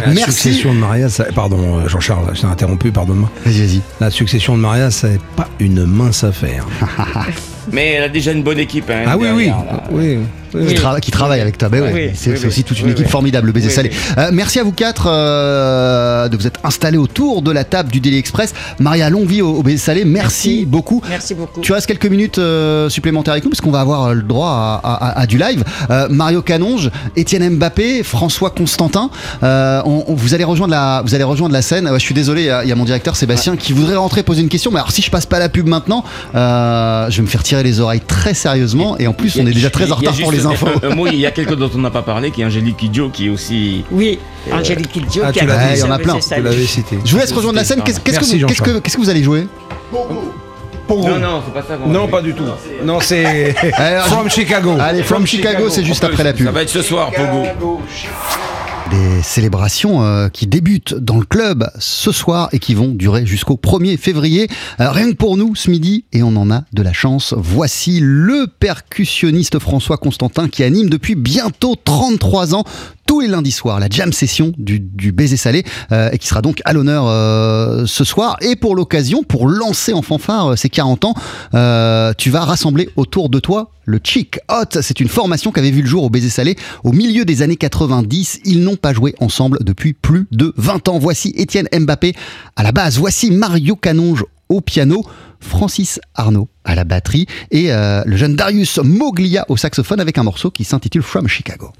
La succession de Maria, ça- pardon Jean-Charles, je t'ai interrompu, pardonne-moi. Vas-y, vas-y. La succession de Maria, c'est pas une mince affaire. Mais elle a déjà une bonne équipe. Hein, ah oui, oui, là. oui. Qui, tra- qui travaille avec toi, ben Oui, c'est oui, c'est oui. aussi toute une Oui, équipe oui. formidable, le baiser Oui, salé. Euh, merci à vous quatre euh, de vous être installés autour de la table du Daily Express. Maria, longue vie au, au baiser salé, merci, beaucoup. Merci beaucoup. Tu restes quelques minutes euh, supplémentaires avec nous parce qu'on va avoir euh, le droit à, à- à- à du live. Euh, Mario Canonge, Étienne Mbappé, François Constantin. Euh, on- on- vous allez rejoindre la, vous allez rejoindre la scène. Ouais, je suis désolé, il y a- il y, a mon directeur Sébastien qui voudrait rentrer poser une question. Mais alors si je passe pas la pub maintenant, euh, je vais me faire tirer les oreilles très sérieusement. Et en plus, on est déjà très en retard pour juste les infos. Un, un mot, il y a quelqu'un dont on n'a pas parlé, qui est Angélique Kidjo, qui est aussi. Oui, Angélique Kidjo Ah, qui tu a il y en a plein. Tu l'avais cité. Je vous laisse rejoindre la scène. Qu'est-ce que, que, vous allez jouer Non, non, c'est pas ça. Non, pas du tout. Non, c'est From Chicago. Allez, From Chicago, c'est juste après la pub. Ça va être ce soir, Pogo. Des célébrations euh, qui débutent dans le club ce soir et qui vont durer jusqu'au 1er février. Euh, rien que pour nous ce midi, et on en a de la chance. Voici le percussionniste François Constantin qui anime depuis bientôt 33 ans tous les lundis soirs la jam session du, du baiser salé euh, et qui sera donc à l'honneur euh, ce soir. Et pour l'occasion, pour lancer en fanfare ces 40 ans, tu vas rassembler autour de toi le Chic Hot. C'est une formation qui avait vu le jour au baiser salé au milieu des années 90. Ils n'ont pas joué ensemble depuis plus de 20 ans. Voici Étienne Mbappé à la base. Voici Mario Canonge au piano. Francis Arnaud à la batterie et euh, le jeune Darius Moglia au saxophone avec un morceau qui s'intitule From Chicago.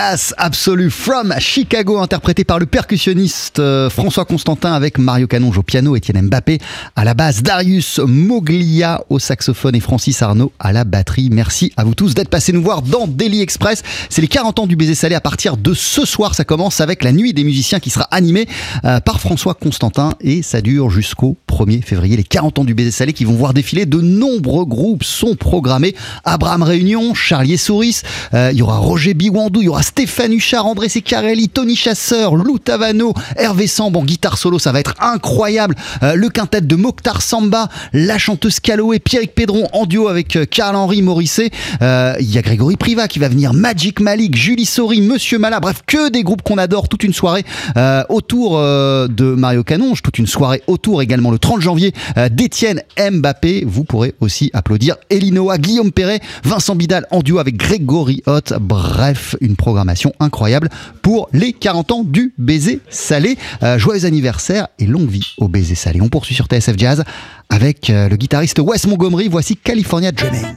Classe absolue from Chicago, interprété par le percussionniste euh, François Constantin avec Mario Canonge au piano, Étienne Mbappé à la basse, Darius Moglia au saxophone et Francis Arnaud à la batterie. Merci à vous tous d'être passés nous voir dans Daily Express. C'est les 40 ans du baiser salé à partir de ce soir. Ça commence avec la nuit des musiciens qui sera animée euh, par François Constantin et ça dure jusqu'au 1er février. Les 40 ans du baiser salé qui vont voir défiler de nombreux groupes sont programmés. Abraham Réunion, Charlie et Souris, euh, il y aura Roger Biwandou, il y aura Stéphane Huchard, André Secarelli, Tony Chasseur, Lou Tavano, Hervé Samb en guitare solo, ça va être incroyable. Euh, le quintet de Mokhtar Samba, la chanteuse Caloé, Pierrick Pédron en duo avec euh, Carl-Henri Morisset. Euh, Il y a Grégory Priva qui va venir, Magic Malik, Julie Sori, Monsieur Mala, bref, que des groupes qu'on adore, toute une soirée autour de Mario Canonge, toute une soirée autour également le 30 janvier d'Étienne Mbappé. Vous pourrez aussi applaudir Elinoa, Guillaume Perret, Vincent Bidal en duo avec Grégory Hott. Bref, une programmation incroyable pour les 40 ans du baiser salé. Euh, joyeux anniversaire et longue vie au baiser salé. On poursuit sur TSF Jazz avec euh, le guitariste Wes Montgomery. Voici California Dreaming.